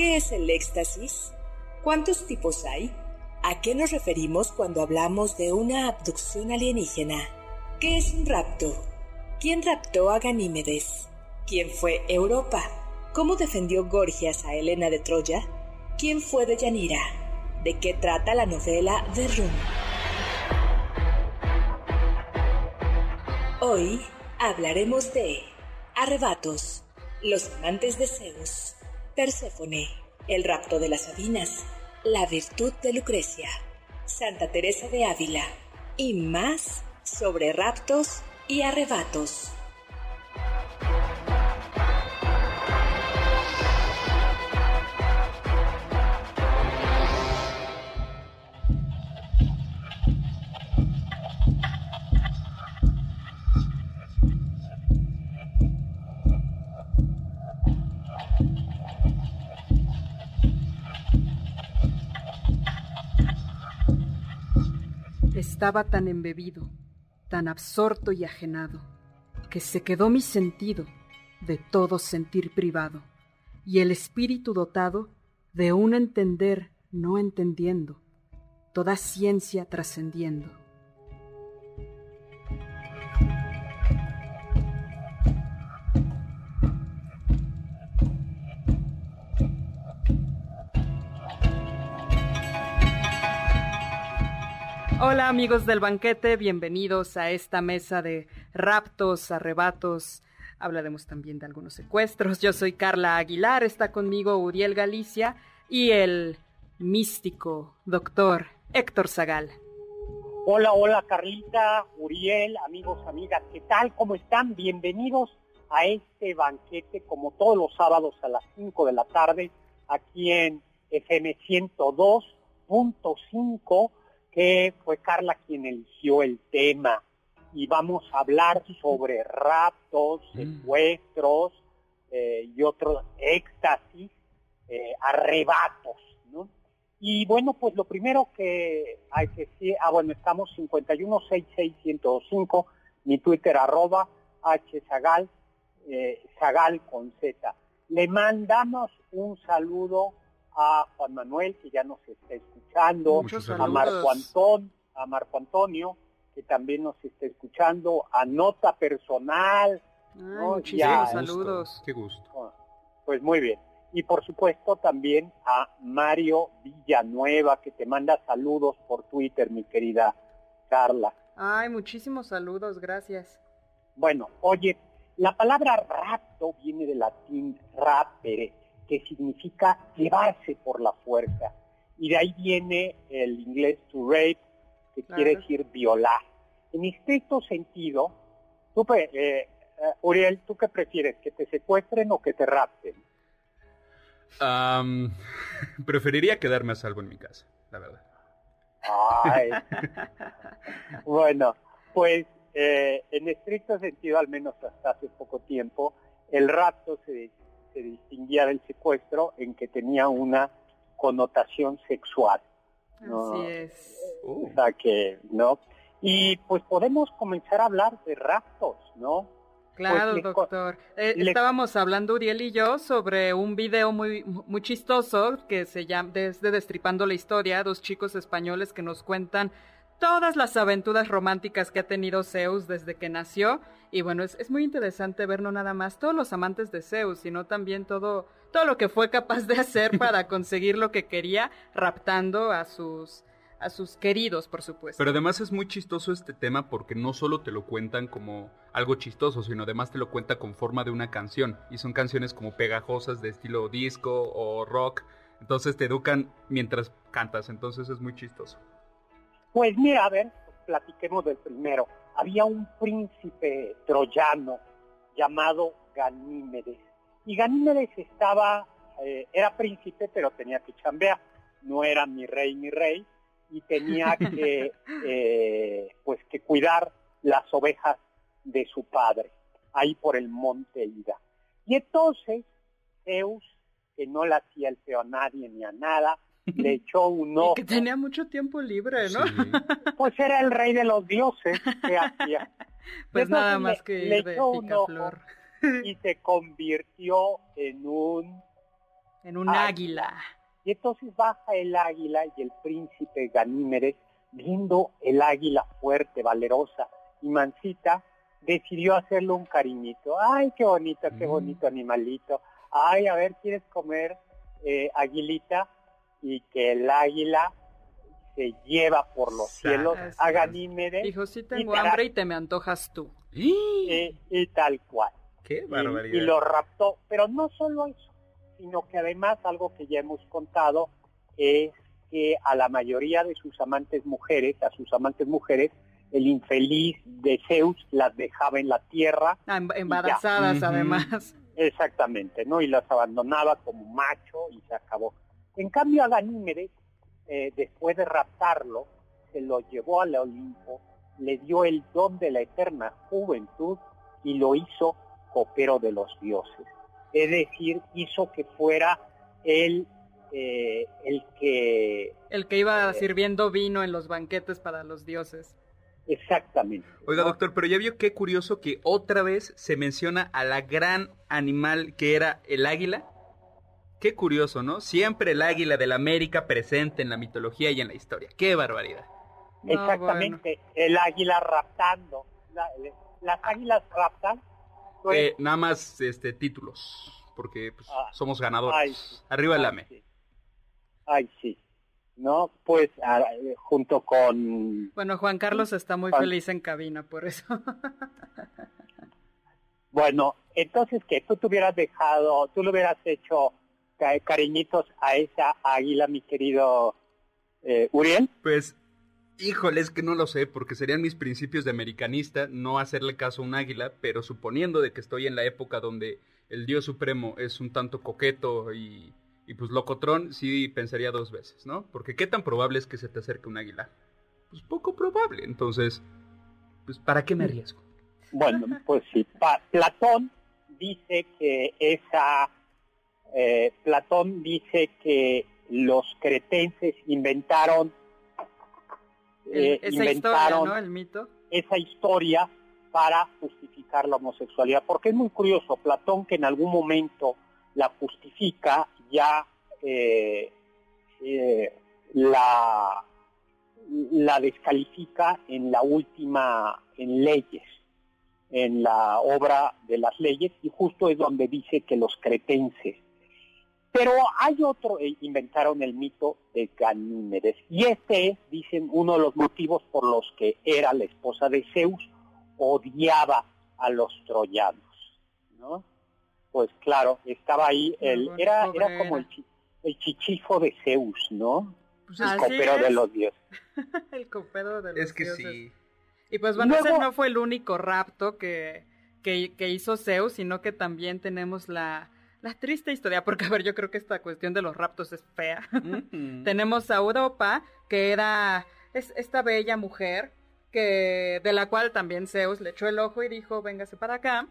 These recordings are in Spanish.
¿Qué es el éxtasis? ¿Cuántos tipos hay? ¿A qué nos referimos cuando hablamos de una abducción alienígena? ¿Qué es un rapto? ¿Quién raptó a Ganímedes? ¿Quién fue Europa? ¿Cómo defendió Gorgias a Helena de Troya? ¿Quién fue de Yanira? ¿De qué trata la novela The Room? Hoy hablaremos de arrebatos, los amantes de Zeus, Perséfone, el rapto de las Sabinas, la virtud de Lucrecia, Santa Teresa de Ávila y más sobre raptos y arrebatos. Estaba tan embebido, tan absorto y ajenado, que se quedó mi sentido de todo sentir privado, y el espíritu dotado de un entender no entendiendo, toda ciencia trascendiendo. Hola amigos del banquete, bienvenidos a esta mesa de raptos, arrebatos. Hablaremos también de algunos secuestros. Yo soy Carla Aguilar, está conmigo Uriel Galicia y el místico doctor Héctor Zagal. Hola, hola Carlita, Uriel, amigos, amigas, ¿qué tal? ¿Cómo están? Bienvenidos a este banquete como todos los sábados a las 5 de la tarde aquí en FM 102.5 que fue Carla quien eligió el tema y vamos a hablar sobre raptos, mm. secuestros eh, y otros éxtasis, eh, arrebatos, ¿no? Y bueno, pues lo primero que hay que decir, ah bueno, estamos 5166105, mi Twitter arroba hzagal, eh, zagal con z. Le mandamos un saludo a Juan Manuel, que ya nos está escuchando, a Marco Antón, a Marco Antonio, que también nos está escuchando, a Nota Personal. Muchísimos saludos. Qué gusto. Pues muy bien. Y por supuesto también a Mario Villanueva, que te manda saludos por Twitter, mi querida Carla. Ay, muchísimos saludos, gracias. Bueno, oye, la palabra rapto viene del latín rapere, que significa llevarse por la fuerza. Y de ahí viene el inglés to rape, que quiere decir violar. En estricto sentido, tú, eh, eh, Uriel, ¿tú qué prefieres? ¿Que te secuestren o que te rapten? preferiría quedarme a salvo en mi casa, la verdad. bueno, pues eh, en estricto sentido, al menos hasta hace poco tiempo, el rapto se, se distinguía del secuestro en que tenía una connotación sexual. Así es. O sea que, ¿no? Y pues podemos comenzar a hablar de raptos, ¿no? Claro, Pues, doctor. Eh, estábamos hablando Uriel y yo sobre un video muy muy chistoso que se llama desde Destripando la historia, dos chicos españoles que nos cuentan todas las aventuras románticas que ha tenido Zeus desde que nació. Y bueno, es, es, muy interesante ver no nada más todos los amantes de Zeus, sino también todo, todo lo que fue capaz de hacer para conseguir lo que quería, raptando a sus, a sus queridos, por supuesto. Pero además es muy chistoso este tema porque no solo te lo cuentan como algo chistoso, sino además te lo cuenta con forma de una canción. Y son canciones como pegajosas de estilo disco o rock. Entonces te educan mientras cantas, entonces es muy chistoso. Pues mira, a ver, platiquemos del primero. Había un príncipe troyano llamado Ganímedes. Y Ganímedes estaba eh, era príncipe, pero tenía que chambear. No era mi rey, mi rey, y tenía que, eh, pues, que cuidar las ovejas de su padre, ahí por el monte Ida. Y entonces, Zeus, que no le hacía el feo a nadie ni a nada, le echó un ojo. que tenía mucho tiempo libre, ¿no? Pues era el rey de los dioses, ¿qué hacía? Pues nada más que ir de picaflor. Y se convirtió en un... En un águila. Y entonces baja el águila y el príncipe Ganímedes, viendo el águila fuerte, valerosa y mansita, decidió hacerle un cariñito. Ay, qué bonito, qué Mm. bonito animalito. Ay, a ver, ¿quieres comer eh, aguilita? Y que el águila se lleva por los cielos a es. Ganímedes Dijo, sí tengo Y hambre y te me antojas tú. eh, y tal cual. ¡Qué Y- barbaridad! Y, lo raptó. Pero no solo eso, sino que además algo que ya hemos contado es que a la mayoría de sus amantes mujeres, a sus amantes mujeres, el infeliz de Zeus las dejaba en la tierra, Ah, em- embarazadas además. exactamente, ¿no? Y las abandonaba como macho y se acabó. En cambio a Ganímedes, eh, después de raptarlo, se lo llevó al Olimpo, le dio el don de la eterna juventud y lo hizo copero de los dioses. Es decir, hizo que fuera el, eh, el que... El que iba sirviendo vino en los banquetes para los dioses. Exactamente. Oiga, ¿no? doctor, pero ya vio qué curioso que otra vez se menciona a la gran animal que era el águila. Qué curioso, ¿no? Siempre el águila de la América presente en la mitología y en la historia. ¡Qué barbaridad! No, Exactamente. El águila raptando. La- las águilas raptan. pues, Eh, nada más este títulos, porque pues, Ah. somos ganadores. Ay, sí. Arriba el AME. sí. Ay, sí. ¿No? Pues ah, eh, junto con... Bueno, Juan Carlos está muy Juan- feliz en cabina por eso. Bueno, entonces que tú te hubieras dejado, tú le hubieras hecho cariñitos a esa águila, mi querido eh, Uriel. Pues, híjole, es que no lo sé, porque serían mis principios de americanista no hacerle caso a un águila, pero suponiendo de que estoy en la época donde el dios supremo es un tanto coqueto y, y pues locotrón, sí pensaría dos veces, ¿no? Porque qué tan probable es que se te acerque un águila. Pues poco probable, entonces, pues ¿para qué me arriesgo? Bueno, pues sí. Pa- Platón dice que esa, eh, Platón dice que los cretenses inventaron, eh, esa historia, ¿no? El mito. esa historia para justificar la homosexualidad. Porque es muy curioso, Platón que en algún momento la justifica, ya eh, eh, la, la descalifica en la última, en leyes, en la obra de las leyes, y justo es donde dice que los cretenses. Pero hay otro, eh, inventaron el mito de Ganímedes, y este es, dicen, uno de los motivos por los que era la esposa de Zeus, odiaba a los troyanos, ¿no? Pues claro, estaba ahí, el, Bueno, era, era como el, chi- el chichifo de Zeus, ¿no? Pues El así copero de es. los dioses. el copero de los Es que dioses. sí. Y pues bueno, ese no fue el único rapto que, que, que hizo Zeus, sino que también tenemos la, la triste historia, porque a ver, yo creo que esta cuestión de los raptos es fea. Tenemos a Europa, que era es esta bella mujer, que de la cual también Zeus le echó el ojo y dijo, véngase para acá.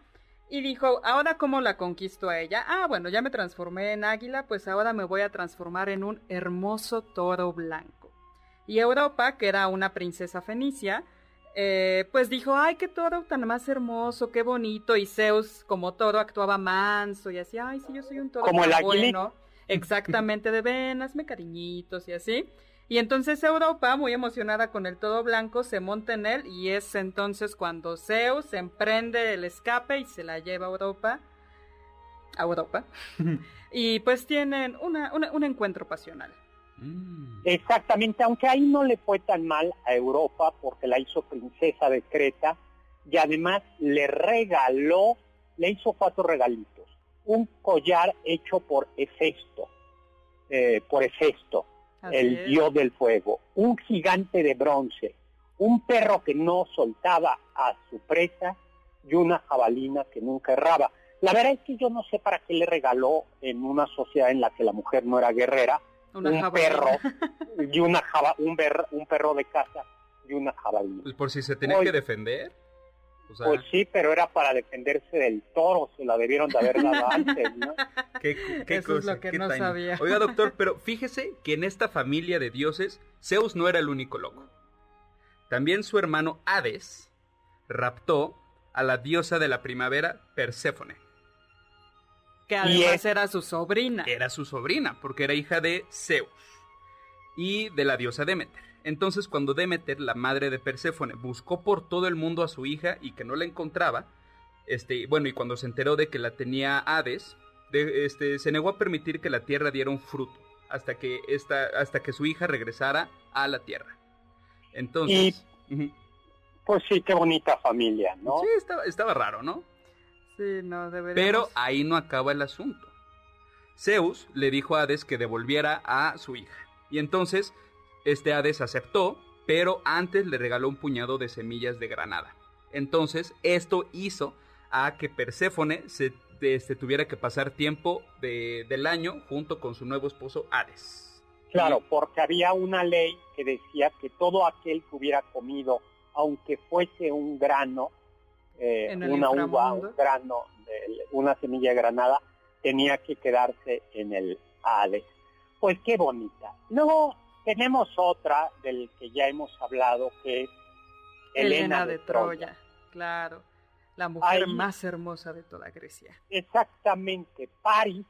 Y dijo, ahora cómo la conquisto a ella. Ah, bueno, ya me transformé en águila, pues ahora me voy a transformar en un hermoso toro blanco. Y Europa, que era una princesa fenicia, eh, pues dijo, ay, qué toro tan más hermoso, qué bonito. Y Zeus, como toro, actuaba manso y así, ay, sí, yo soy un toro Como el bueno. Exactamente, de ven, hazme cariñitos y así. Y entonces Europa, muy emocionada con el todo blanco, se monta en él y es entonces cuando Zeus emprende el escape y se la lleva a Europa. A Europa. y pues tienen una, una- un encuentro pasional. Mm. Exactamente, aunque ahí no le fue tan mal a Europa porque la hizo princesa de Creta y además le regaló, le hizo cuatro regalitos. Un collar hecho por Hefesto, eh, por Hefesto, el es. dios del fuego, un gigante de bronce, un perro que no soltaba a su presa y una jabalina que nunca erraba. La verdad es que yo no sé para qué le regaló en una sociedad en la que la mujer no era guerrera Una un jabalina. perro y una jaba- un, ber- un perro de casa y una jabalina. Pues por si se tenía que defender. O sea, Pues sí, pero era para defenderse del toro, se la debieron de haber dado antes, ¿no? qué, qué Eso es cosa, lo que qué no sabía. Oiga, doctor, pero fíjese que en esta familia de dioses, Zeus no era el único loco. También su hermano Hades raptó a la diosa de la primavera, Perséfone. Que Y además era su sobrina. Era su sobrina, porque era hija de Zeus y de la diosa Demeter. Entonces, cuando Demeter, la madre de Perséfone, buscó por todo el mundo a su hija y que no la encontraba, este, bueno, y cuando se enteró de que la tenía Hades, de- este, se negó a permitir que la tierra diera un fruto hasta que esta, hasta que su hija regresara a la tierra. Entonces. Pues sí, qué bonita familia, ¿no? sí, estaba, estaba raro, ¿no? Sí, no, deberíamos... Pero ahí no acaba el asunto. Zeus le dijo a Hades que devolviera a su hija. Y entonces, este Hades aceptó, pero antes le regaló un puñado de semillas de granada. Entonces, esto hizo a que Perséfone se este, tuviera que pasar tiempo de- del año junto con su nuevo esposo Hades. Claro, porque había una ley que decía que todo aquel que hubiera comido, aunque fuese un grano, eh, una uva, un grano, de- una semilla de granada, tenía que quedarse en el Hades. Pues qué bonita. Luego tenemos otra del que ya hemos hablado, que es Elena, de, Troya. Claro. La mujer Ahí- más hermosa de toda Grecia. Exactamente. París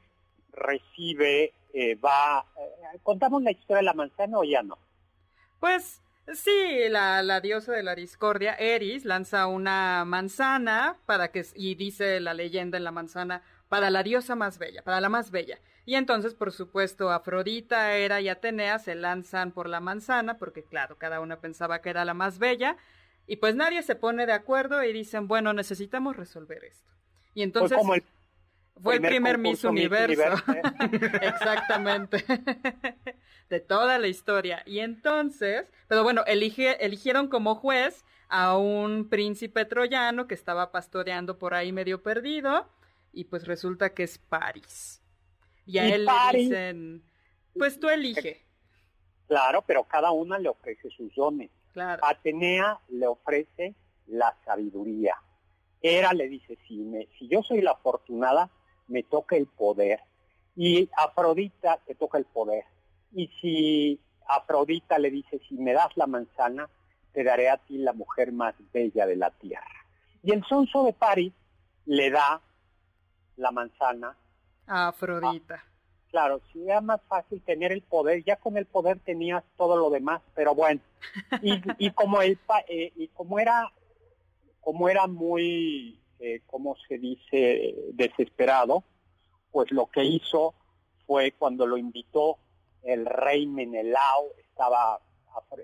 recibe, eh, va... eh, ¿Contamos la historia de la manzana o ya no? Pues sí, la, la diosa de la discordia, Eris, lanza una manzana para que, y dice la leyenda en la manzana, para la diosa más bella, para la más bella. Y entonces, por supuesto, Afrodita, Hera y Atenea se lanzan por la manzana, porque claro, cada una pensaba que era la más bella, y pues nadie se pone de acuerdo y dicen, bueno, necesitamos resolver esto. Y entonces Fue como el fue el primer Miss Universo. Universo. Exactamente. de toda la historia. Y entonces, pero bueno, elige- eligieron como juez a un príncipe troyano que estaba pastoreando por ahí medio perdido. Y pues resulta que es París. Y a Y él le dicen, pues tú elige. Claro, pero cada una le ofrece sus dones. Claro. Atenea le ofrece la sabiduría. Hera le dice, si, me, si yo soy la afortunada, me toca el poder. Y Afrodita te toca el poder. Y si Afrodita le dice, si me das la manzana, te daré a ti la mujer más bella de la tierra. Y el sonso de París le da la manzana. A Afrodita. Claro, si era más fácil tener el poder, ya con el poder tenías todo lo demás, pero bueno. Y, y como el eh, y como era como era muy, eh, ¿cómo se dice?, desesperado, pues lo que hizo fue cuando lo invitó el rey Menelao, estaba,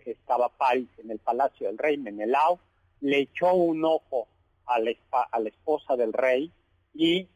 estaba París en el palacio del rey Menelao, le echó un ojo a la, a la esposa del rey y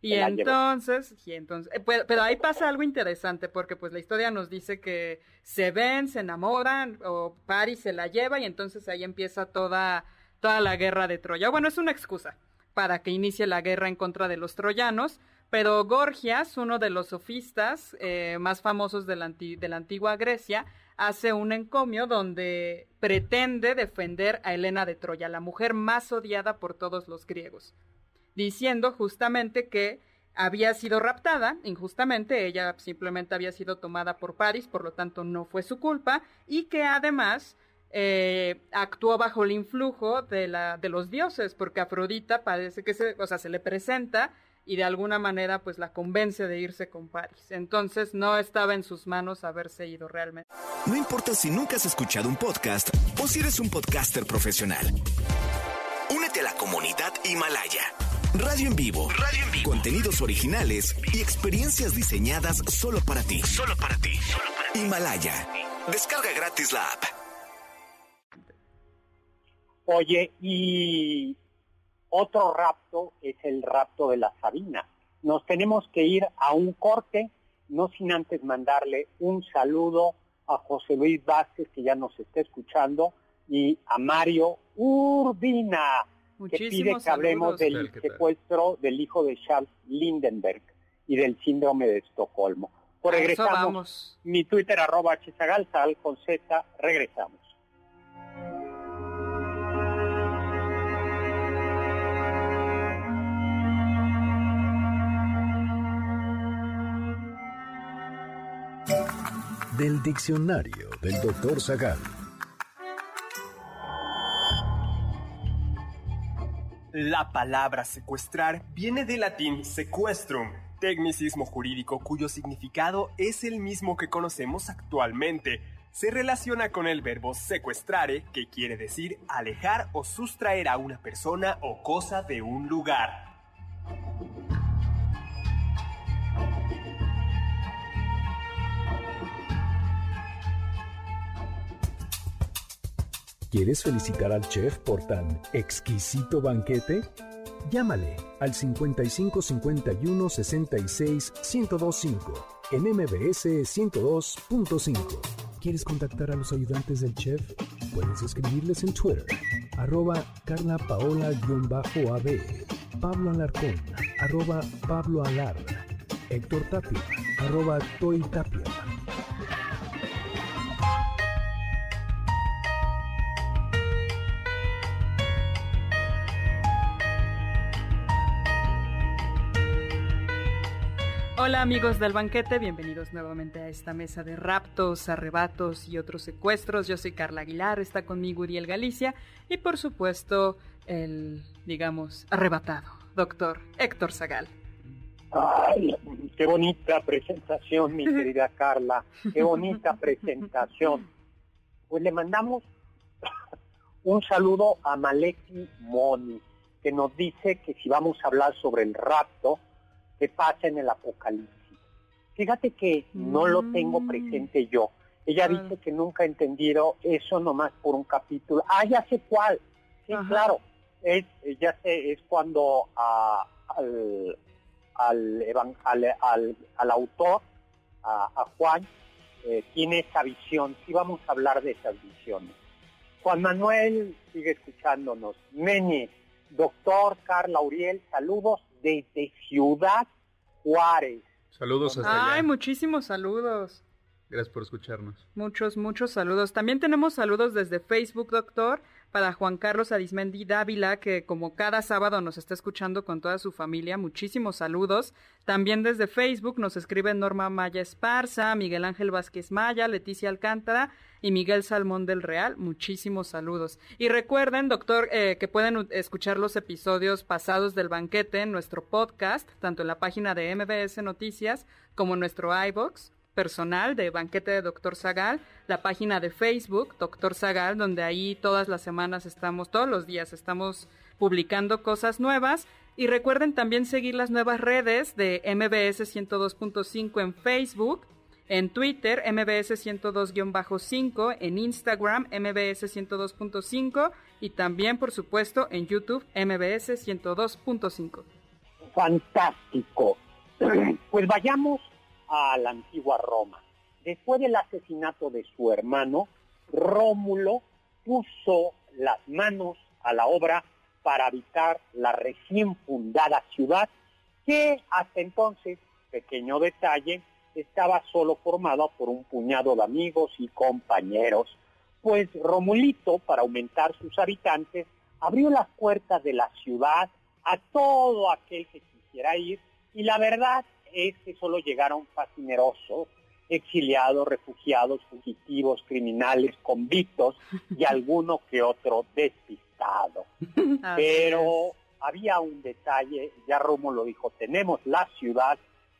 Y entonces, y entonces, eh, pues, pero ahí pasa algo interesante porque pues la historia nos dice que se ven, se enamoran o Paris se la lleva y entonces ahí empieza toda toda la guerra de Troya. Bueno, es una excusa para que inicie la guerra en contra de los troyanos, pero Gorgias, uno de los sofistas eh, más famosos de la, de la antigua Grecia, hace un encomio donde pretende defender a Helena de Troya, la mujer más odiada por todos los griegos diciendo justamente que había sido raptada injustamente, ella simplemente había sido tomada por Paris, por lo tanto no fue su culpa, y que además eh, actuó bajo el influjo de, la, de los dioses, porque Afrodita parece que se, o sea, se le presenta y de alguna manera pues la convence de irse con Paris. Entonces no estaba en sus manos haberse ido realmente. No importa si nunca has escuchado un podcast o si eres un podcaster profesional. Únete a la comunidad Himalaya. Radio en vivo. Radio en vivo. Contenidos originales y experiencias diseñadas solo para ti. Solo para ti. Himalaya. Descarga gratis la app. Oye, y otro rapto es el rapto de la Sabina. Nos tenemos que ir a un corte, no sin antes mandarle un saludo a José Luis Vázquez, que ya nos está escuchando, y a Mario Urbina. que pide que hablemos del secuestro del hijo de Charles Lindenberg y del síndrome de Estocolmo. Pues regresamos. Mi Twitter arroba sal con Z, regresamos. Del diccionario del doctor Zagal. La palabra secuestrar viene del latín sequestrum, tecnicismo jurídico cuyo significado es el mismo que conocemos actualmente. Se relaciona con el verbo secuestrare, que quiere decir alejar o sustraer a una persona o cosa de un lugar. ¿Quieres felicitar al chef por tan exquisito banquete? Llámale al 55 51 66 1025 en MBS 102.5. ¿Quieres contactar a los ayudantes del chef? Puedes escribirles en Twitter, arroba Carla Paola-AB, Pablo Alarcón, arroba Pablo Alar, Héctor Tapia, arroba Toy. Hola amigos del banquete, bienvenidos nuevamente a esta mesa de raptos, arrebatos y otros secuestros. Yo soy Carla Aguilar, está conmigo Uriel Galicia y por supuesto el, digamos, arrebatado, doctor Héctor Zagal. Ay, qué bonita presentación, mi querida Carla, qué bonita presentación. Pues le mandamos un saludo a Maleki Moni, que nos dice que si vamos a hablar sobre el rapto, que pasa en el Apocalipsis. Fíjate que no lo tengo mm. presente yo. Ella dice que nunca ha entendido eso nomás por un capítulo. Ah, ya sé cuál. Sí, claro. Es, ya sé, es cuando al, al, al, autor, a, Juan, eh, tiene esa visión. Sí vamos a hablar de esas visiones. Juan Manuel sigue escuchándonos. Meñe, doctor Carla Uriel, saludos desde Ciudad Juárez. Saludos hasta Ay, muchísimos saludos. Gracias por escucharnos. Muchos, muchos saludos. También tenemos saludos desde Facebook, doctor para Juan Carlos Arismendi Dávila, que como cada sábado nos está escuchando con toda su familia. Muchísimos saludos. También desde Facebook nos escriben Norma Maya Esparza, Miguel Ángel Vázquez Maya, Leticia Alcántara y Miguel Salmón del Real. Muchísimos saludos. Y recuerden, doctor, eh, que pueden escuchar los episodios pasados del banquete en nuestro podcast, tanto en la página de MBS Noticias como en nuestro iBox personal de Banquete de Doctor Zagal, la página de Facebook Doctor Zagal, donde ahí todas las semanas estamos, todos los días estamos publicando cosas nuevas. Y recuerden también seguir las nuevas redes de MBS 102.5 en Facebook, en Twitter MBS 102-5, en Instagram MBS 102.5 y también, por supuesto, en YouTube MBS 102.5. Fantástico. Pues vayamos a la antigua Roma. Después del asesinato de su hermano, Rómulo puso las manos a la obra para habitar la recién fundada ciudad que hasta entonces, pequeño detalle, estaba solo formada por un puñado de amigos y compañeros, pues Romulito, para aumentar sus habitantes, abrió las puertas de la ciudad a todo aquel que quisiera ir y la verdad es que solo llegaron fascinerosos, exiliados, refugiados, fugitivos, criminales, convictos y alguno que otro despistado. Pero había un detalle, ya Romo lo dijo, tenemos la ciudad,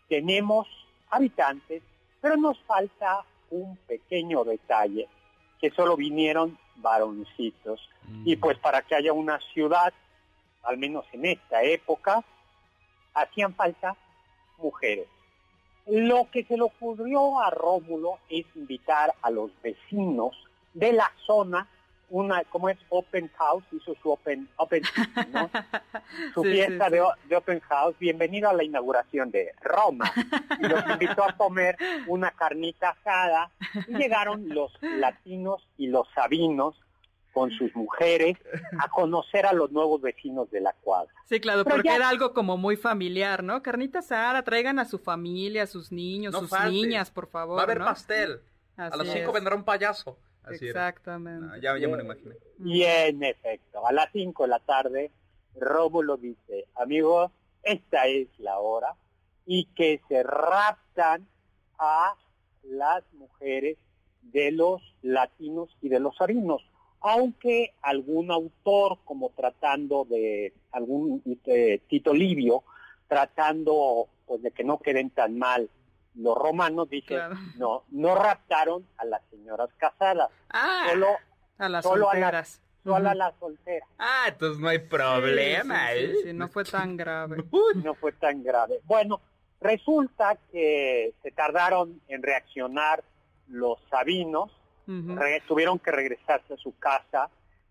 tenemos habitantes, pero nos falta un pequeño detalle, que solo vinieron varoncitos. Y mm. pues para que haya una ciudad, al menos en esta época, hacían falta mujeres. Lo que se le ocurrió a Rómulo es invitar a los vecinos de la zona, una como es Open House, hizo su Open, open su fiesta De, Open House, bienvenido a la inauguración de Roma. Y los invitó a comer una carnita asada y llegaron los latinos y los sabinos con sus mujeres a conocer a los nuevos vecinos de la cuadra. Sí, claro, porque era algo como muy familiar, ¿no? Carnita Sara, traigan a su familia, a sus niños, sus niñas, por favor. Va a haber pastel. a las cinco vendrá un payaso. Exactamente. ya, ya me lo imaginé. Y en efecto, a las cinco de la tarde, Rómulo dice, amigos, esta es la hora, y que se raptan a las mujeres de los latinos y de los arinos, aunque algún autor, como tratando de algún este, Tito Livio, tratando pues, de que no queden tan mal los romanos, dice, no, no raptaron a las señoras casadas, ah, solo a las solteras. solo a las solteras. Ah, entonces no hay problema. ¿eh? sí, no fue tan grave. no fue tan grave. Bueno, resulta que se tardaron en reaccionar los sabinos, tuvieron que regresarse a su casa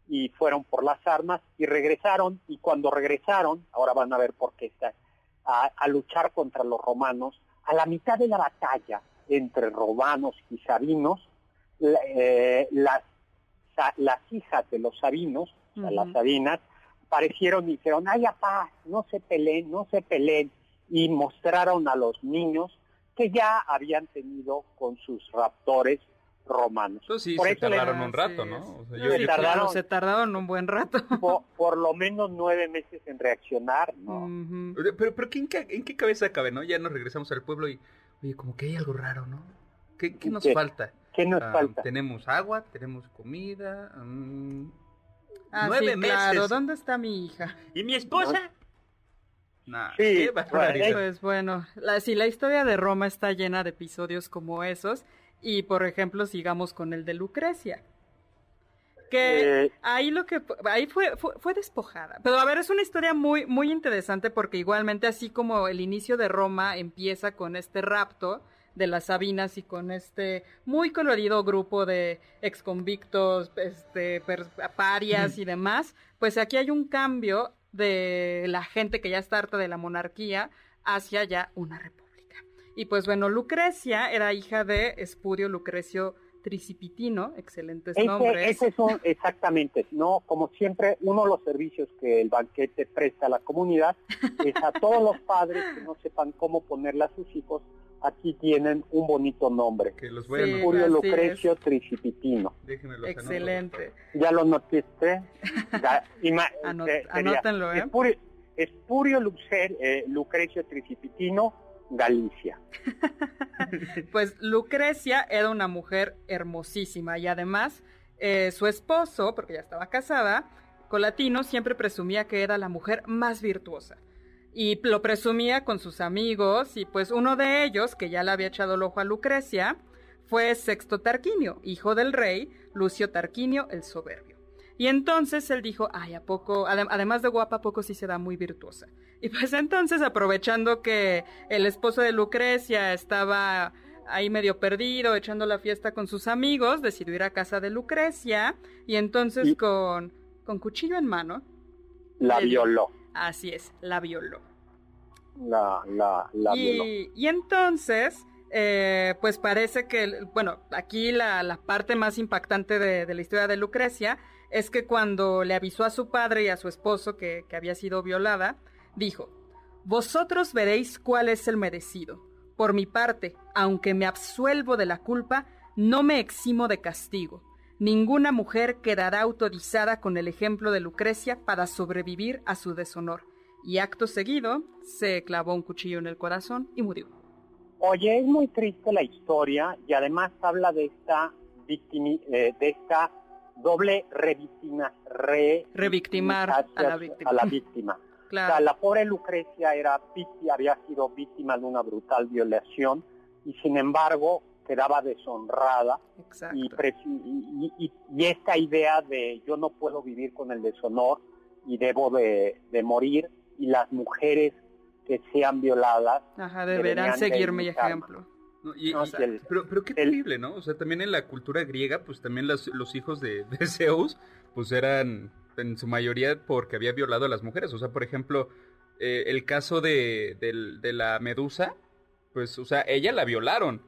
y fueron por las armas y regresaron y cuando regresaron, ahora van a ver por qué está, a, luchar contra los romanos, a la mitad de la batalla entre romanos y sabinos, eh, las, las hijas de los sabinos, las sabinas, parecieron y dijeron, ay, paz, no se peleen, no se peleen, y mostraron a los niños que ya habían tenido con sus raptores romanos. sí, se tardaron un rato, ¿no? se, tardaron, se tardaron un buen rato. Por, lo menos nueve meses en reaccionar, ¿no? Pero, pero ¿en, qué, ¿en qué cabeza cabe, no? Ya nos regresamos al pueblo y, oye, como que hay algo raro, ¿no? ¿Qué, qué nos falta? ¿Qué nos ah, falta? Tenemos agua, tenemos comida. Mm, ah, nueve meses. claro. ¿Dónde está mi hija? ¿Y mi esposa? sí, pues bueno, la, sí, la historia de Roma está llena de episodios como esos. Y por ejemplo, sigamos con el de Lucrecia. Que eh. ahí lo que ahí fue, fue, despojada. Pero a ver, es una historia muy muy interesante porque igualmente así como el inicio de Roma empieza con este rapto de las Sabinas y con este muy colorido grupo de exconvictos, este parias y demás, pues aquí hay un cambio de la gente que ya está harta de la monarquía hacia ya una república. Y pues bueno, Lucrecia era hija de Espurio Lucrecio Tricipitino, excelentes nombres. Ese son exactamente, ¿no? Como siempre, uno de los servicios que el banquete presta a la comunidad es a todos los padres que no sepan cómo ponerle a sus hijos, aquí tienen un bonito nombre. Que los voy Espurio Lucrecio Tricipitino. Excelente. ¿Ya lo notaste? anótenlo, ¿eh? Espurio, eh, Lucrecio Tricipitino, Galicia. pues Lucrecia era una mujer hermosísima y además eh, su esposo, porque ya estaba casada, Colatino siempre presumía que era la mujer más virtuosa y lo presumía con sus amigos y pues uno de ellos, que ya le había echado el ojo a Lucrecia, fue Sexto Tarquinio, hijo del rey Lucio Tarquinio el Soberbio. Y entonces él dijo, ay, ¿a poco? además de guapa, ¿a poco sí se da muy virtuosa? Y pues entonces, aprovechando que el esposo de Lucrecia estaba ahí medio perdido, echando la fiesta con sus amigos, decidió ir a casa de Lucrecia y entonces con, con cuchillo en mano. La violó. Así es, la violó. La, la, la y, violó. Y entonces, eh, pues parece que, bueno, aquí la, la parte más impactante de, la historia de Lucrecia es que cuando le avisó a su padre y a su esposo que, había sido violada, dijo, Vosotros veréis cuál es el merecido. Por mi parte, aunque me absuelvo de la culpa, no me eximo de castigo Ninguna mujer quedará autorizada con el ejemplo de Lucrecia para sobrevivir a su deshonor. Y acto seguido, se clavó un cuchillo en el corazón y murió. Oye, es muy triste la historia y además habla de esta, eh, de esta doble revictima, revictimar a la víctima. A la, víctima. la pobre Lucrecia era, había sido víctima de una brutal violación y sin embargo quedaba deshonrada y, y, esta idea de yo no puedo vivir con el deshonor y debo de, morir y las mujeres que sean violadas deberán seguir mi ejemplo. Pero, pero qué terrible, ¿no? O sea, también en la cultura griega, pues también los hijos de, Zeus, pues eran en su mayoría porque había violado a las mujeres. O sea, por ejemplo, eh, el caso de, de, la medusa, pues, o sea, ella la violaron,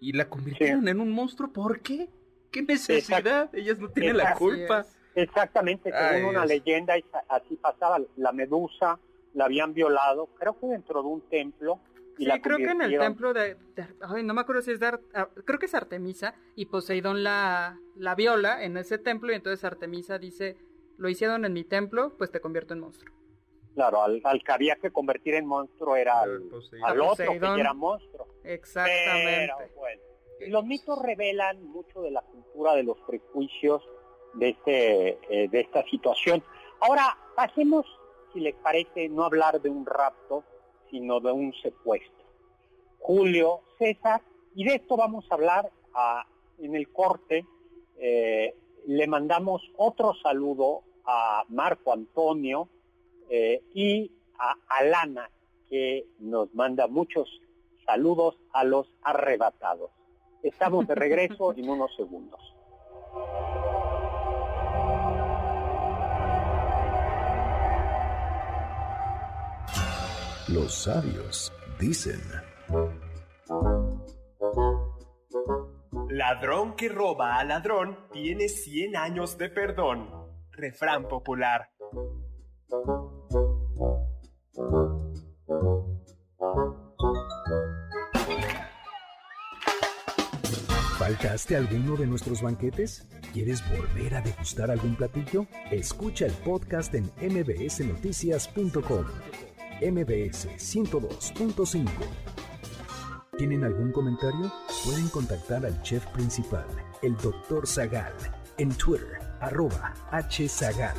y la convirtieron en un monstruo. ¿Por qué? ¿Qué necesidad? Ellas no tienen la culpa. Exactamente, según Ay, una Dios. leyenda, así pasaba. La medusa la habían violado, creo que dentro de un templo. Y Sí, la creo que en el templo de, de- ay, no me acuerdo si es de, Ar- ah, creo que es Artemisa y Poseidón la, la viola en ese templo y entonces Artemisa dice, lo hicieron en mi templo, pues te convierto en monstruo. Claro, al, al que había que convertir en monstruo era al, Poseidón. al otro que era monstruo. Exactamente. Pero, bueno. Y los mitos revelan mucho de la cultura de los prejuicios de, este, eh, de esta situación. Ahora, pasemos, si les parece, no hablar de un rapto, sino de un secuestro. Julio César, y de esto vamos a hablar en el corte. eh, le mandamos otro saludo a Marco Antonio eh, y a Alana, que nos manda muchos saludos a los arrebatados. Estamos de regreso en unos segundos. Los sabios dicen, Ladrón que roba a ladrón tiene 100 años de perdón. Refrán popular. ¿faltaste alguno de nuestros banquetes? ¿Quieres volver a degustar algún platillo? Escucha el podcast en mbsnoticias.com. mbs 102.5. ¿Tienen algún comentario? Pueden contactar al chef principal, el Dr. Zagal, en Twitter, arroba hzagal.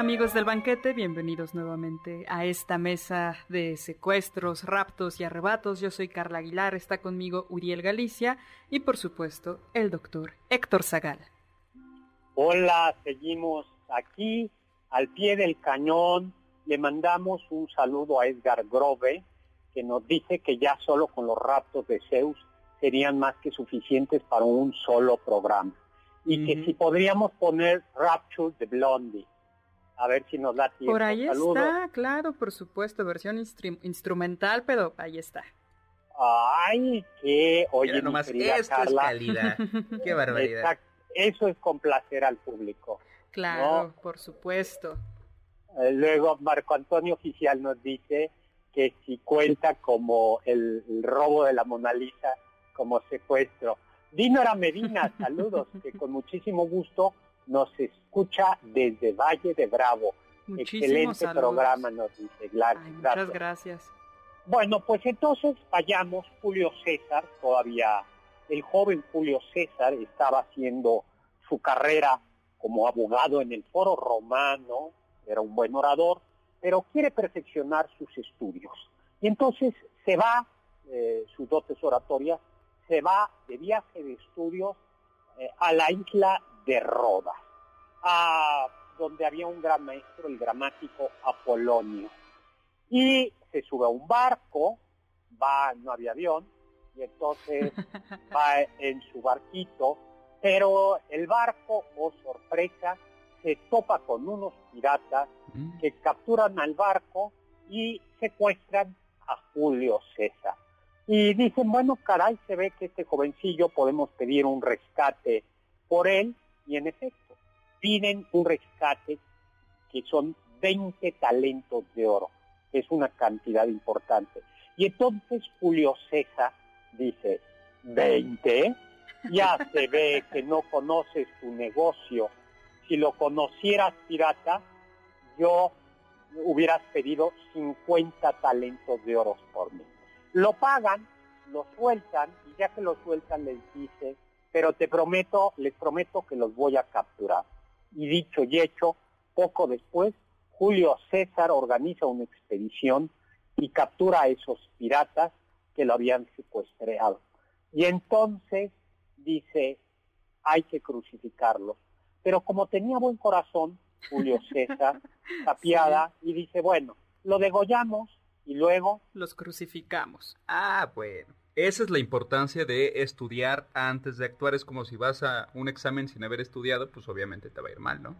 Amigos del banquete, bienvenidos nuevamente a esta mesa de secuestros, raptos y arrebatos. Yo soy Carla Aguilar, está conmigo Uriel Galicia y por supuesto el doctor Héctor Zagal. Hola, seguimos aquí al pie del cañón. Le mandamos un saludo a Edgar Grove, que nos dice que ya solo con los raptos de Zeus serían más que suficientes para un solo programa. Y que si podríamos poner Rapture de Blondie. A ver si nos da tiempo. Por ahí Saludos. está, claro, por supuesto, versión instru- instrumental, pero ahí está. Ay, que, oye, Mira mi nomás, querida esto Carla, es calidad. Qué barbaridad. eso es complacer al público. Claro, por supuesto. Eh, luego Marco Antonio Oficial nos dice que si cuenta como el, el robo de la Mona Lisa como secuestro. Dinora Medina, saludos, que con muchísimo gusto nos escucha desde Valle de Bravo. Excelente saludos. programa, nos dice. Gla- Ay, muchas gracias. gracias. Bueno, pues entonces vayamos, Julio César, todavía el joven Julio César estaba haciendo su carrera como abogado en el foro romano, era un buen orador, pero quiere perfeccionar sus estudios. Y entonces se va, eh, sus dotes oratorias, se va de viaje de estudios eh, a la isla de Rodas, a donde había un gran maestro, el gramático Apolonio y se sube a un barco, va, no había avión, y entonces va en su barquito, pero el barco, oh sorpresa, se topa con unos piratas Mm. que capturan al barco y secuestran a Julio César. Y dicen, bueno, caray, se ve que este jovencillo podemos pedir un rescate por él, y en efecto, piden un rescate que son 20 talentos de oro. Es una cantidad importante. Y entonces Julio César dice, ¿20? Ya se ve que no conoces tu negocio. Si lo conocieras, pirata, yo hubieras pedido 50 talentos de oro por mí. Lo pagan, lo sueltan, y ya que lo sueltan les dice, pero te prometo, les prometo que los voy a capturar. Y dicho y hecho, poco después, Julio César organiza una expedición y captura a esos piratas que lo habían secuestrado. Y entonces dice, hay que crucificarlos. Pero como tenía buen corazón, Julio César, tapiada, y dice, bueno, lo degollamos y luego Los crucificamos. Ah, bueno. Esa es la importancia de estudiar antes de actuar. Es como si vas a un examen sin haber estudiado, pues obviamente te va a ir mal, ¿no?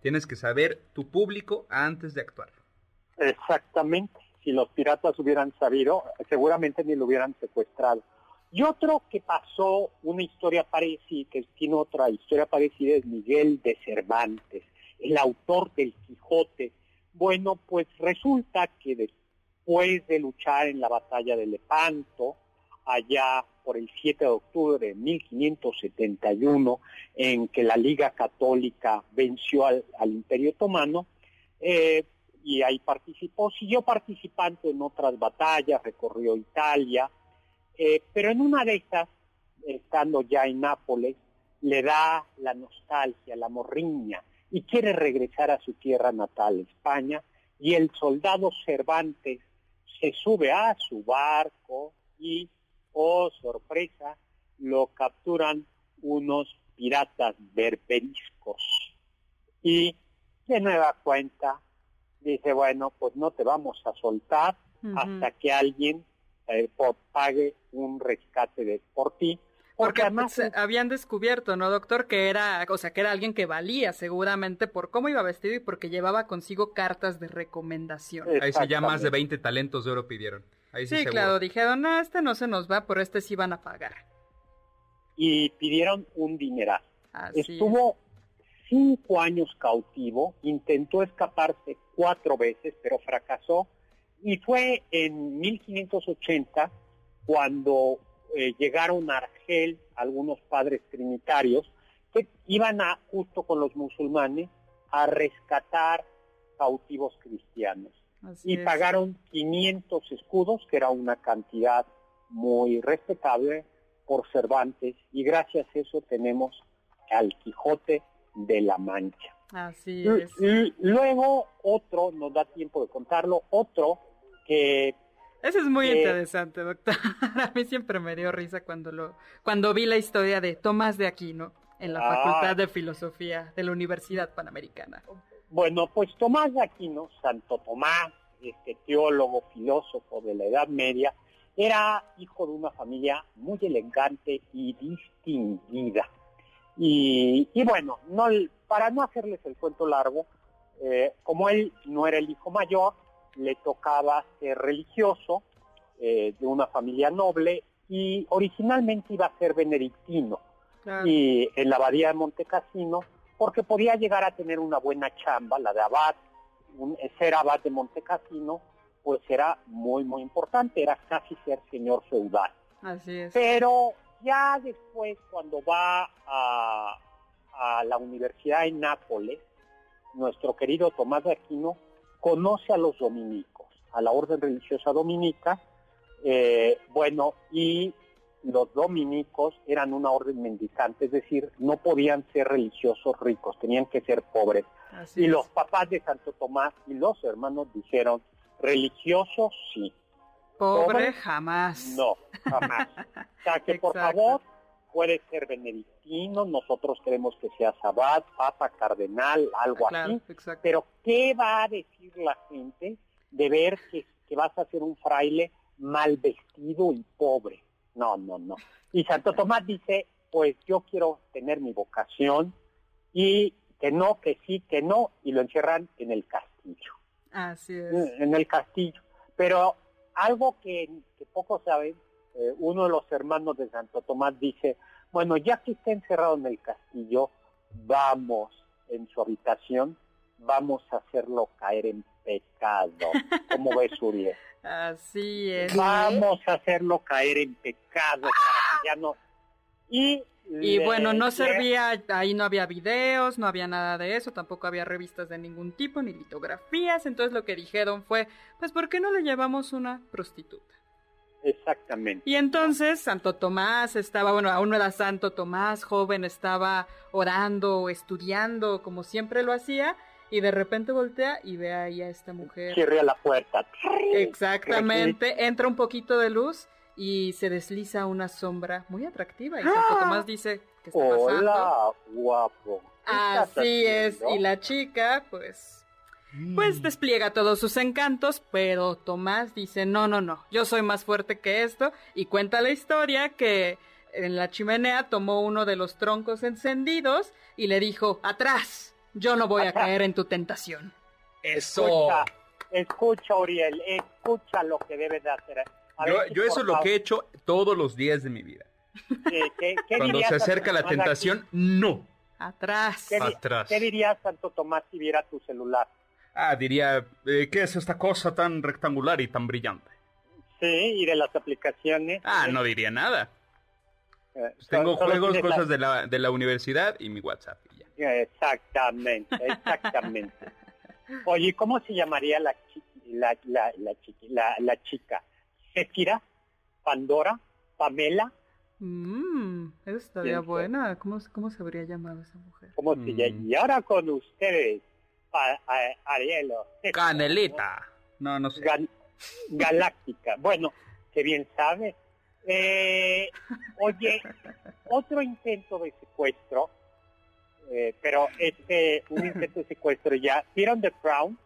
Tienes que saber tu público antes de actuar. Exactamente. Si los piratas hubieran sabido, seguramente ni lo hubieran secuestrado. Y otro que pasó una historia parecida, otra historia parecida, es Miguel de Cervantes, el autor del Quijote. Bueno, pues resulta que después de luchar en la batalla de Lepanto, allá por el 7 de octubre de 1571, en que la Liga Católica venció al, Imperio Otomano, eh, y ahí participó, siguió participando en otras batallas, recorrió Italia, eh, pero en una de esas, estando ya en Nápoles, le da la nostalgia, la morriña, y quiere regresar a su tierra natal, España, y el soldado Cervantes se sube a su barco y, oh sorpresa, lo capturan unos piratas berberiscos. Y de nueva cuenta dice, bueno, pues no te vamos a soltar hasta que alguien eh, pague un rescate de, por ti. Porque, además habían descubierto, ¿no, doctor? Que era, o sea, que era alguien que valía seguramente por cómo iba vestido y porque llevaba consigo cartas de recomendación. Ahí sí ya más de 20 talentos de oro pidieron. Ahí sí, claro, dijeron, no, este no se nos va, por este sí van a pagar. Y pidieron un dineral. Estuvo cinco años cautivo, intentó escaparse cuatro veces, pero fracasó. Y fue en 1580 cuando eh, llegaron a Argel algunos padres trinitarios que iban a, justo con los musulmanes, a rescatar cautivos cristianos. Y pagaron 500 escudos, que era una cantidad muy respetable por Cervantes, y gracias a eso tenemos al Quijote de la Mancha. Así es. Y luego otro, nos da tiempo de contarlo, otro que... Ese es muy interesante, doctor. A mí siempre me dio risa cuando lo cuando vi la historia de Tomás de Aquino en la Facultad ah. de Filosofía de la Universidad Panamericana. Bueno, pues Tomás de Aquino, Santo Tomás, este teólogo, filósofo de la Edad Media, era hijo de una familia muy elegante y distinguida. Y, bueno, no, para no hacerles el cuento largo, eh, como él no era el hijo mayor, le tocaba ser religioso eh, de una familia noble y originalmente iba a ser benedictino y en la abadía de Montecassino porque podía llegar a tener una buena chamba, la de abad, un, ser abad de Montecassino, pues era muy muy importante, era casi ser señor feudal. Así es. Pero ya después, cuando va a, la Universidad de Nápoles, nuestro querido Tomás de Aquino conoce a los dominicos, a la orden religiosa dominica, eh, bueno, y los dominicos eran una orden mendicante, es decir, no podían ser religiosos ricos, tenían que ser pobres. y los papás de Santo Tomás y los hermanos dijeron, religiosos sí, Pobre, jamás. No, jamás. O sea, que por favor puede ser benedictino, nosotros queremos que sea sabat, papa, cardenal, algo ah, así. Pero ¿qué va a decir la gente de ver que, que vas a ser un fraile mal vestido y pobre? No, no, no. Y Santo Tomás dice, pues yo quiero tener mi vocación y que no, que sí, que no, y lo encierran en el castillo. Así es. En el castillo. Pero algo que, pocos saben, eh, uno de los hermanos de Santo Tomás dice, bueno, ya que está encerrado en el castillo, vamos en su habitación, vamos a hacerlo caer en pecado. ¿Cómo ves, Uriel? Así es. Vamos a hacerlo caer en pecado para que ya no... Y y bueno, no servía, ahí no había videos, no había nada de eso, tampoco había revistas de ningún tipo, ni litografías, entonces lo que dijeron fue, pues ¿por qué no le llevamos una prostituta? Exactamente. Y entonces Santo Tomás estaba, bueno, aún no era Santo Tomás, joven, estaba orando, estudiando, como siempre lo hacía, y de repente voltea y ve ahí a esta mujer. Cierra la puerta. Exactamente, entra un poquito de luz y se desliza una sombra muy atractiva y Santo ¡Ah! Tomás dice que está Hola, guapo. Así es, y la chica pues pues mm. despliega todos sus encantos, pero Tomás dice, "No, no, no, yo soy más fuerte que esto" y cuenta la historia que en la chimenea tomó uno de los troncos encendidos y le dijo, "Atrás." Yo no voy a caer en tu tentación. Eso. Escucha, escucha, Uriel, escucha lo que debes de hacer. A Yo, si yo eso es lo que he hecho todos los días de mi vida. eh, ¿qué- qué Cuando se acerca la tentación, no. Atrás. ¿Qué, Atrás. ¿Qué diría Santo Tomás si viera tu celular? Ah, diría, eh, ¿qué es esta cosa tan rectangular y tan brillante? Sí, y de las aplicaciones. Ah, eh, no diría nada. Eh, tengo solo juegos, cosas de la, de la universidad y mi WhatsApp. y ya. Exactamente, exactamente. Oye, ¿cómo se llamaría la, chi- la, la, la, chiqui- la, la chica? ¿Séfira? ¿Pandora? ¿Pamela? Mmm, eso estaría buena. ¿Cómo, ¿Cómo se habría llamado esa mujer? ¿Cómo se Mm. llama? Y ahora con ustedes, a- a- Arielo. Canelita. No, no ¿no? sé. Gal- Galáctica. Bueno, que bien sabe. Eh, oye, otro intento de secuestro, eh, pero este, un intento de secuestro ya. ¿Vieron The Crown?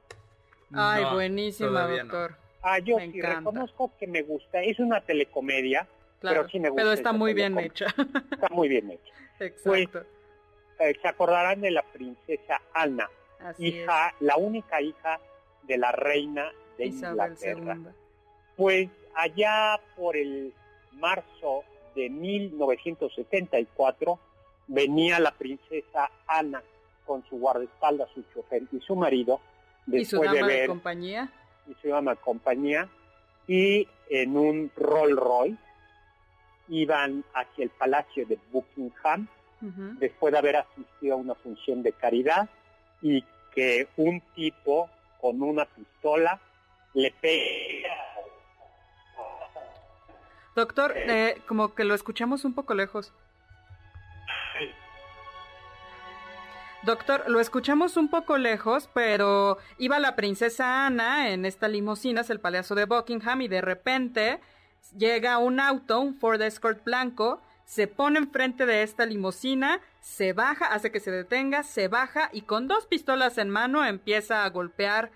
Ay, No, buenísima, todavía no. doctor. Ah, yo Me sí encanta. reconozco que me gusta. Es una telecomedia, Claro. pero sí me gusta. Pero está muy bien hecha. Está muy bien hecha. Exacto. Eh, se acordarán de la princesa Ana, Así hija, la única hija de la reina de. Isabel Inglaterra. II. Pues allá por el marzo de 1974 venía la princesa Ana con su guardaespaldas, su chofer y su marido, ¿Y su después de dama de ver compañía? y su dama de compañía, y en un Rolls Royce iban hacia el palacio de Buckingham después de haber asistido a una función de caridad y que un tipo con una pistola le pega Doctor, eh, como que lo escuchamos un poco lejos. Doctor, lo escuchamos un poco lejos, pero iba la princesa Ana en esta limusina, es el Palacio de Buckingham, y de repente llega un auto, un Ford Escort blanco, se pone enfrente de esta limusina, se baja, hace que se detenga, se baja y con dos pistolas en mano empieza a golpear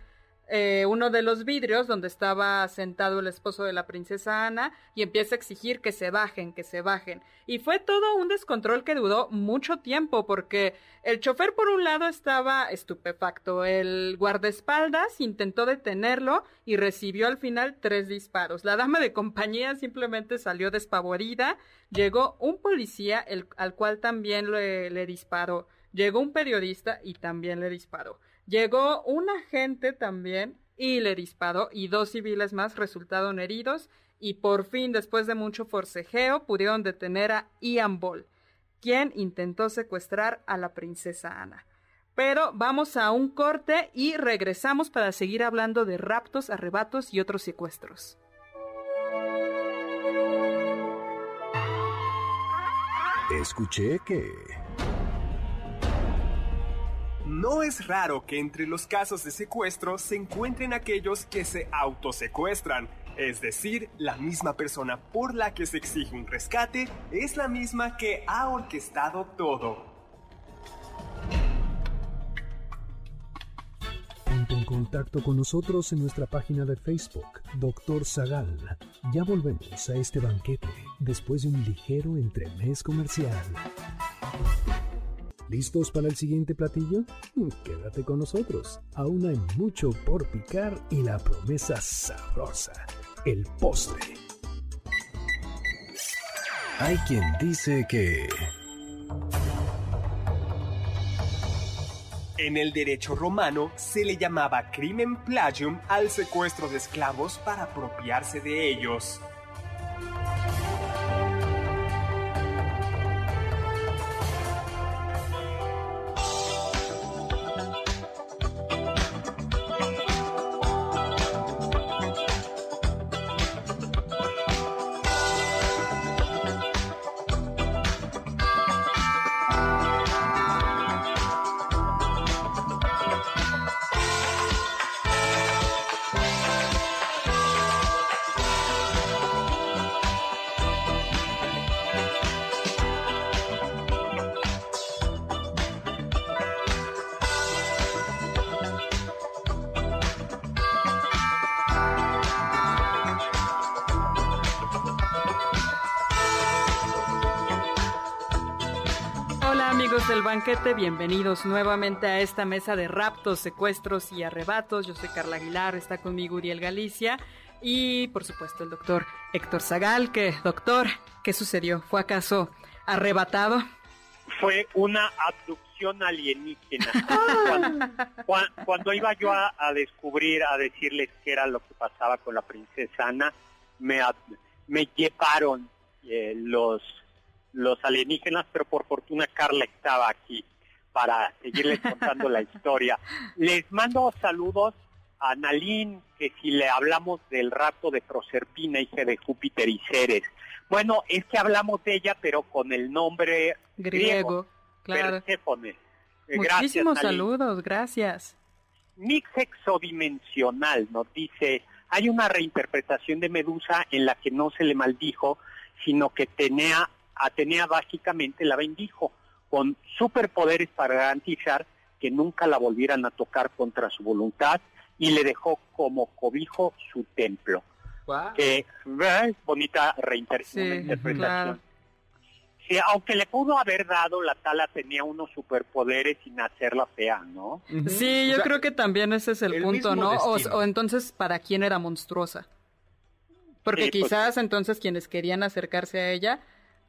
eh, uno de los vidrios donde estaba sentado el esposo de la princesa Ana y empieza a exigir que se bajen, que se bajen. Y fue todo un descontrol que duró mucho tiempo porque el chofer por un lado estaba estupefacto, el guardaespaldas intentó detenerlo y recibió al final tres disparos. La dama de compañía simplemente salió despavorida, llegó un policía al cual también le disparó, llegó un periodista y también le disparó. Llegó un agente también y le disparó y dos civiles más resultaron heridos y por fin después de mucho forcejeo pudieron detener a Ian Ball, quien intentó secuestrar a la princesa Ana. Pero vamos a un corte y regresamos para seguir hablando de raptos, arrebatos y otros secuestros. Escuché que... No es raro que entre los casos de secuestro se encuentren aquellos que se autosecuestran, es decir, la misma persona por la que se exige un rescate es la misma que ha orquestado todo. Ponte en contacto con nosotros en nuestra página de Facebook, Doctor Zagal. Ya volvemos a este banquete después de un ligero entremés comercial. ¿Listos para el siguiente platillo? Quédate con nosotros. Aún hay mucho por picar y la promesa sabrosa, el postre. Hay quien dice que... En el derecho romano se le llamaba crimen plagium al secuestro de esclavos para apropiarse de ellos. Amigos del banquete, bienvenidos nuevamente a esta mesa de raptos, secuestros y arrebatos. Yo soy Carla Aguilar, está conmigo Uriel Galicia y por supuesto el doctor Héctor Zagal, que doctor, ¿qué sucedió? ¿Fue acaso arrebatado? Fue una abducción alienígena. cuando, iba yo a, descubrir, a decirles qué era lo que pasaba con la princesa Ana, me, me llevaron eh, los, los alienígenas, pero por fortuna Carla estaba aquí para seguirles contando la historia. Les mando saludos a Nalín, que si le hablamos del rato de Proserpina, hija de Júpiter y Ceres. Bueno, es que hablamos de ella, pero con el nombre griego, claro. Muchísimos saludos, gracias. Mix exodimensional nos dice, hay una reinterpretación de Medusa en la que no se le maldijo, sino que tenía, Atenea básicamente la bendijo con superpoderes para garantizar que nunca la volvieran a tocar contra su voluntad y le dejó como cobijo su templo. Que es bonita reinterpretación. Sí, aunque le pudo haber dado, la tala tenía unos superpoderes sin hacerla fea, ¿no? Sí, yo creo que también ese es el, punto, ¿no? O, entonces, ¿para quién era monstruosa? Porque pues quizás entonces quienes querían acercarse a ella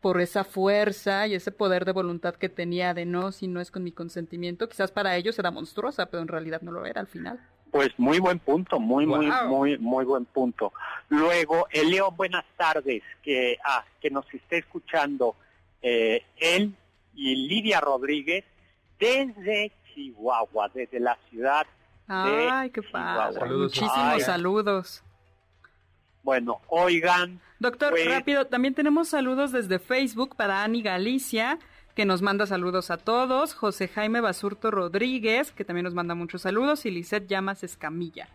por esa fuerza y ese poder de voluntad que tenía de no, si no es con mi consentimiento, quizás para ellos era monstruosa, pero en realidad no lo era al final. Pues muy buen punto, muy, muy, muy, muy buen punto. Luego, el León, buenas tardes, que, ah, que nos esté escuchando eh, él y Lidia Rodríguez desde Chihuahua, desde la ciudad Ay, qué padre. Muchísimos saludos. Bueno, oigan. Doctor, pues rápido, también tenemos saludos desde Facebook para Ani Galicia, que nos manda saludos a todos, José Jaime Basurto Rodríguez, que también nos manda muchos saludos, y Lisette Llamas Escamilla,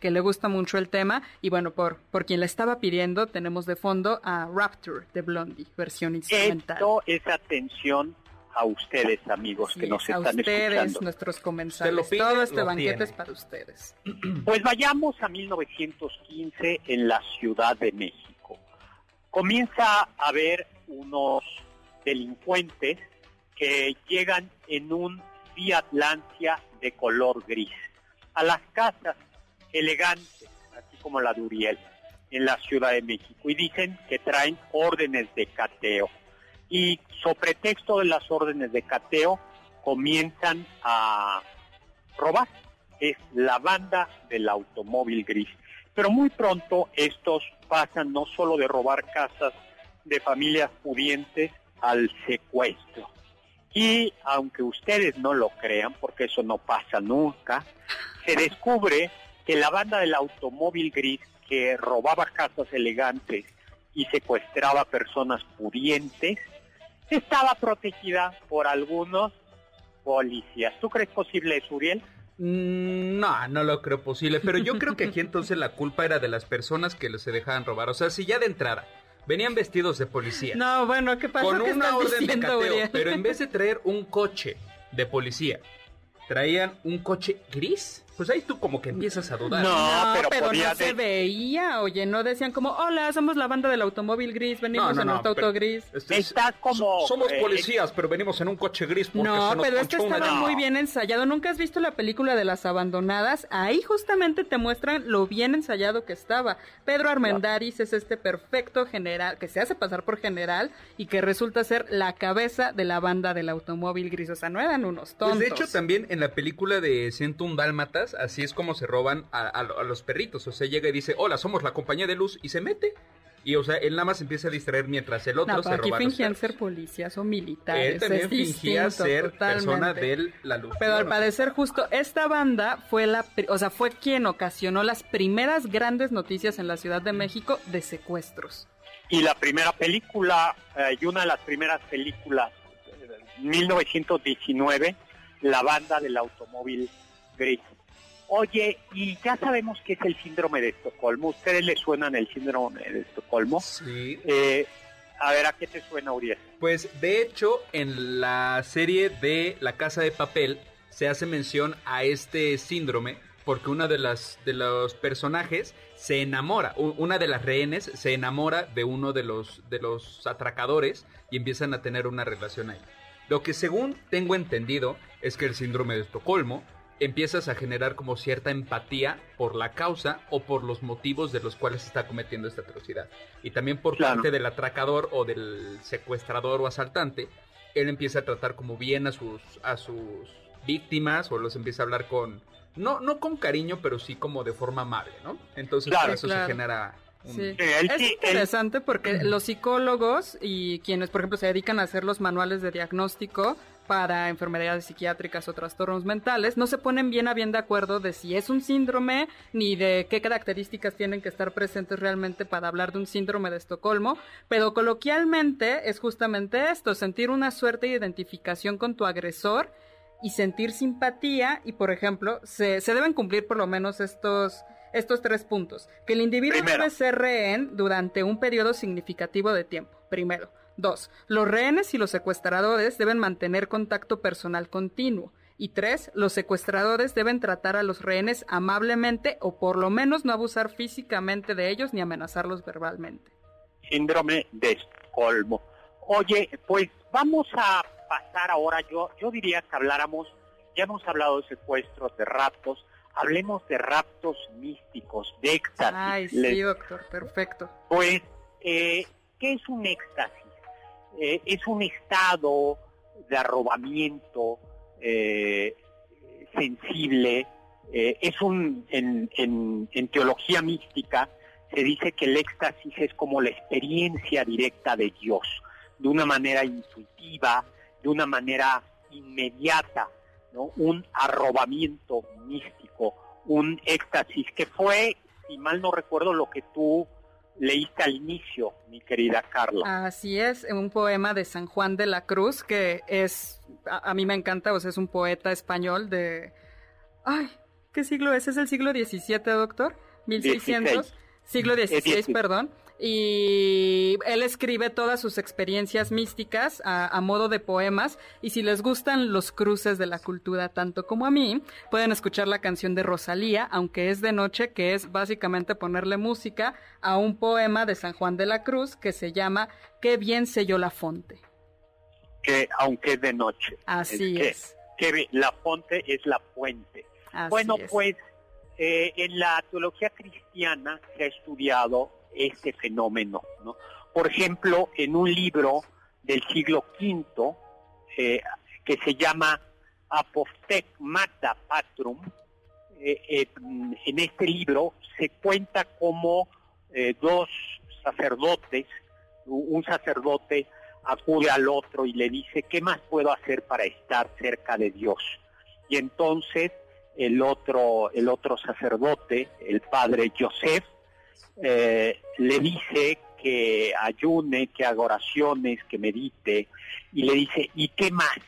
que le gusta mucho el tema. Y bueno, por, por quien la estaba pidiendo, tenemos de fondo a Rapture de Blondie, versión instrumental. Esto es atención a ustedes, amigos, que nos están ustedes, nuestros comensales. Todo este banquete es para ustedes. Pues vayamos a 1915 en la Ciudad de México. Comienza a haber unos delincuentes que llegan en un Fiat Lancia de color gris a las casas elegantes, así como la de Uriel, en la Ciudad de México, y dicen que traen órdenes de cateo. Y sobre pretexto de las órdenes de cateo, comienzan a robar. Es la banda del automóvil gris. Pero muy pronto estos pasan no solo de robar casas de familias pudientes, al secuestro. Y aunque ustedes no lo crean, porque eso no pasa nunca, se descubre que la banda del automóvil gris que robaba casas elegantes y secuestraba personas pudientes estaba protegida por algunos policías. ¿Tú crees posible eso, Uriel? Mm, no, no lo creo posible, pero yo creo que aquí entonces la culpa era de las personas que se dejaban robar. O sea, si ya de entrada Venían vestidos de policía. No, bueno, ¿qué pasa? Con una orden de cateo. Pero en vez de traer un coche de policía, traían un coche gris pues ahí tú como que empiezas a dudar. No, pero, no se veía, oye, no decían como, hola, somos la banda del automóvil gris, venimos en un auto gris. Este como... Somos eh, policías, pero venimos en un coche gris porque No, pero este estaba muy bien ensayado. ¿Nunca has visto la película de las abandonadas? Ahí justamente te muestran lo bien ensayado que estaba. Pedro Armendáriz es este perfecto general, que se hace pasar por general y que resulta ser la cabeza de la banda del automóvil gris. O sea, no eran unos tontos. Pues de hecho, también en la película de un Así es como se roban a, los perritos. O sea, llega y dice, hola, somos la compañía de luz y se mete. Y, o sea, él nada más empieza a distraer mientras el otro no, se aquí fingían ser policías o militares. Él también fingía ser persona de la luz. Pero al parecer justo esta banda fue la, o sea, fue quien ocasionó las primeras grandes noticias en la Ciudad de México de secuestros. Y la primera película, eh, y una de las primeras películas, 1919, eh, la banda del automóvil gris. Oye, y ya sabemos qué es el síndrome de Estocolmo. ¿Ustedes le suenan el síndrome de Estocolmo? Sí. Eh, a ver, ¿a qué te suena, Uriel? Pues de hecho, en la serie de La Casa de Papel se hace mención a este síndrome porque una de las de los personajes se enamora, una de las rehenes se enamora de uno de los de los atracadores y empiezan a tener una relación ahí. Lo que según tengo entendido es que el síndrome de Estocolmo empiezas a generar como cierta empatía por la causa o por los motivos de los cuales se está cometiendo esta atrocidad. Y también por parte del atracador o del secuestrador o asaltante, él empieza a tratar como bien a sus, a sus víctimas o los empieza a hablar con, no, no con cariño, pero sí como de forma amable, ¿no? Entonces por eso se genera Sí. Es interesante porque los psicólogos y quienes, por ejemplo, se dedican a hacer los manuales de diagnóstico para enfermedades psiquiátricas o trastornos mentales, no se ponen bien a bien de acuerdo de si es un síndrome ni de qué características tienen que estar presentes realmente para hablar de un síndrome de Estocolmo, pero coloquialmente es justamente esto, sentir una suerte de identificación con tu agresor y sentir simpatía y, por ejemplo, se, se deben cumplir por lo menos estos estos tres puntos. Que el individuo debe ser rehén durante un periodo significativo de tiempo. Primero. Dos. Los rehenes y los secuestradores deben mantener contacto personal continuo. Y tres, los secuestradores deben tratar a los rehenes amablemente o por lo menos no abusar físicamente de ellos ni amenazarlos verbalmente. Síndrome de Estocolmo. Oye, pues vamos a pasar ahora, yo, yo diría que habláramos, ya hemos hablado de secuestros, de raptos, hablemos de raptos místicos, de éxtasis. Ay, sí, doctor, perfecto. Pues, eh, ¿qué es un éxtasis? Eh, es un estado de arrobamiento eh, sensible, es un, en, en, en teología mística se dice que el éxtasis es como la experiencia directa de Dios, de una manera intuitiva, de una manera inmediata, ¿no? un arrobamiento místico, un éxtasis, que fue, si mal no recuerdo, lo que tú leíste al inicio, mi querida Carla. Así es, un poema de San Juan de la Cruz, que es, a, mí me encanta, o sea, es un poeta español de... Ay, ¿qué siglo es? ¿Es el siglo XVII, doctor? 1600. Siglo XVI, perdón y él escribe todas sus experiencias místicas a, modo de poemas y si les gustan los cruces de la cultura tanto como a mí, pueden escuchar la canción de Rosalía, aunque es de noche, que es básicamente ponerle música a un poema de San Juan de la Cruz que se llama Qué bien selló la fonte. Que aunque es de noche. Así es. Que, la fonte es la fuente. bueno, pues eh, en la teología cristiana se ha estudiado este fenómeno. ¿no? Por ejemplo, en un libro del siglo V eh, que se llama Mata Patrum, eh, eh, en este libro se cuenta cómo dos sacerdotes, un sacerdote acude al otro y le dice, ¿qué más puedo hacer para estar cerca de Dios? Y entonces el otro, el otro sacerdote, el padre Joseph, eh, le dice que ayune, que haga oraciones, que medite, y le dice, ¿y qué más?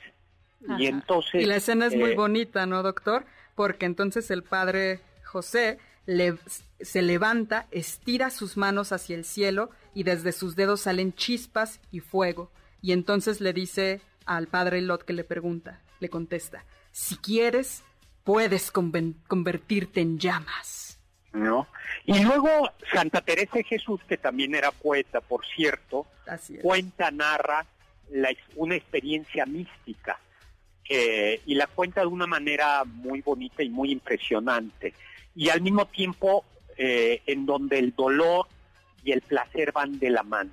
Y entonces... Y la escena es muy eh, bonita, ¿no, doctor? Porque entonces el padre José le, se levanta, estira sus manos hacia el cielo y desde sus dedos salen chispas y fuego. Y entonces le dice al padre Lot que le pregunta, le contesta, si quieres, puedes convertirte en llamas. ¿No? Y luego Santa Teresa de Jesús, que también era poeta, por cierto, cuenta, narra una experiencia mística y la cuenta de una manera muy bonita y muy impresionante. Y al mismo tiempo eh, en donde el dolor y el placer van de la mano.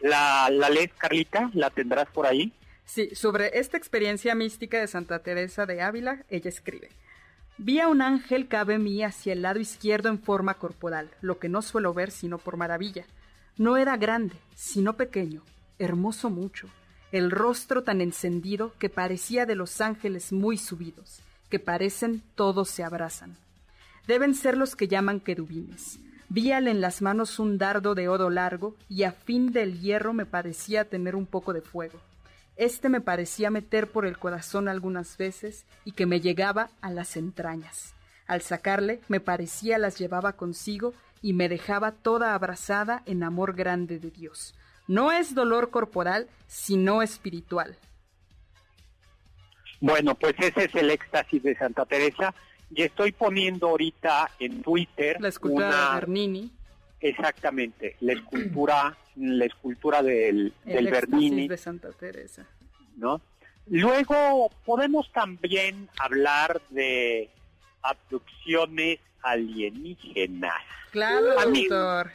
¿La, la lees, Carlita? ¿La tendrás por ahí? Sí, sobre esta experiencia mística de Santa Teresa de Ávila, ella escribe. Vi a un ángel cabe mí hacia el lado izquierdo en forma corporal, lo que no suelo ver sino por maravilla. No era grande, sino pequeño, hermoso mucho, el rostro tan encendido que parecía de los ángeles muy subidos, que parecen todos se abrazan. Deben ser los que llaman querubines. Víale en las manos un dardo de oro largo y a fin del hierro me parecía tener un poco de fuego. Este me parecía meter por el corazón algunas veces y que me llegaba a las entrañas. Al sacarle, me parecía las llevaba consigo y me dejaba toda abrazada en amor grande de Dios. No es dolor corporal, sino espiritual. Bueno, pues ese es el éxtasis de Santa Teresa y estoy poniendo ahorita en Twitter la escultura de Bernini. Exactamente, la escultura, la escultura del, del Bernini. de Santa Teresa. ¿no? Luego podemos también hablar de abducciones alienígenas. Claro, doctor.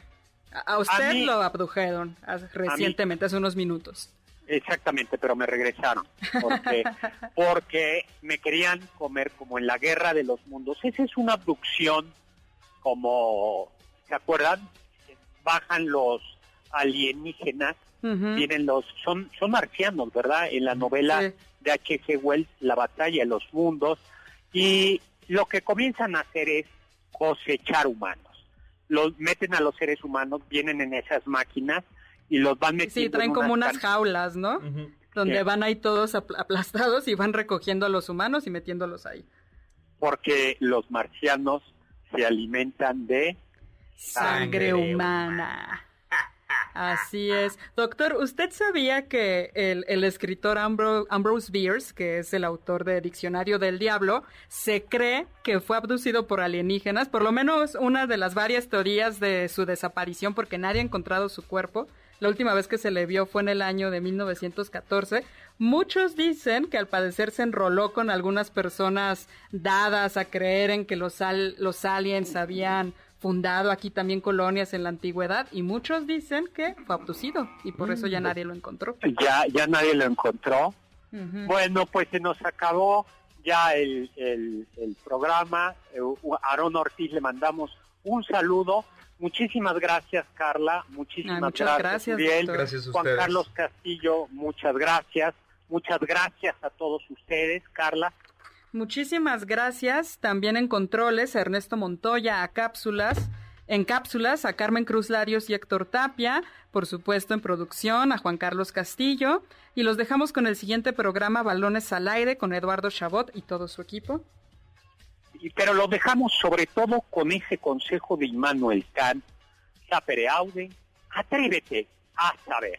A usted lo abdujeron recientemente, hace unos minutos. Exactamente, pero me regresaron porque, porque me querían comer como en la guerra de los mundos. Esa es una abducción como, ¿se acuerdan? Bajan los alienígenas, vienen los, son, son marcianos, ¿verdad? En la novela de H.G. Wells, La batalla de los mundos, y lo que comienzan a hacer es cosechar humanos. Los meten a los seres humanos, vienen en esas máquinas y los van metiendo. Sí, traen como unas jaulas, ¿no? Donde van ahí todos aplastados y van recogiendo a los humanos y metiéndolos ahí. Porque los marcianos se alimentan de sangre, humana. Así es. Doctor, ¿usted sabía que el, escritor Ambrose Bierce, que es el autor de Diccionario del Diablo, se cree que fue abducido por alienígenas? Por lo menos una de las varias teorías de su desaparición, porque nadie ha encontrado su cuerpo. La última vez que se le vio fue en el año de 1914. Muchos dicen que al padecer se enroló con algunas personas dadas a creer en que los, los aliens habían fundado aquí también colonias en la antigüedad y muchos dicen que fue abducido y por eso ya mm. nadie lo encontró. Ya, ya nadie lo encontró. Bueno, pues se nos acabó ya el, el, programa. Eh, Aarón Ortiz le mandamos un saludo. Muchísimas gracias, Carla. Muchísimas muchas gracias, gracias Juan Carlos Castillo, muchas gracias. Muchas gracias a todos ustedes, Carla. Muchísimas gracias. También en controles, Ernesto Montoya, a cápsulas. En cápsulas, a Carmen Cruz Larios y Héctor Tapia. Por supuesto, en producción, a Juan Carlos Castillo. Y los dejamos con el siguiente programa, Balones al Aire, con Eduardo Chabot y todo su equipo. Pero lo dejamos sobre todo con ese consejo de Immanuel Kant. Sapere aude, atrévete a saber.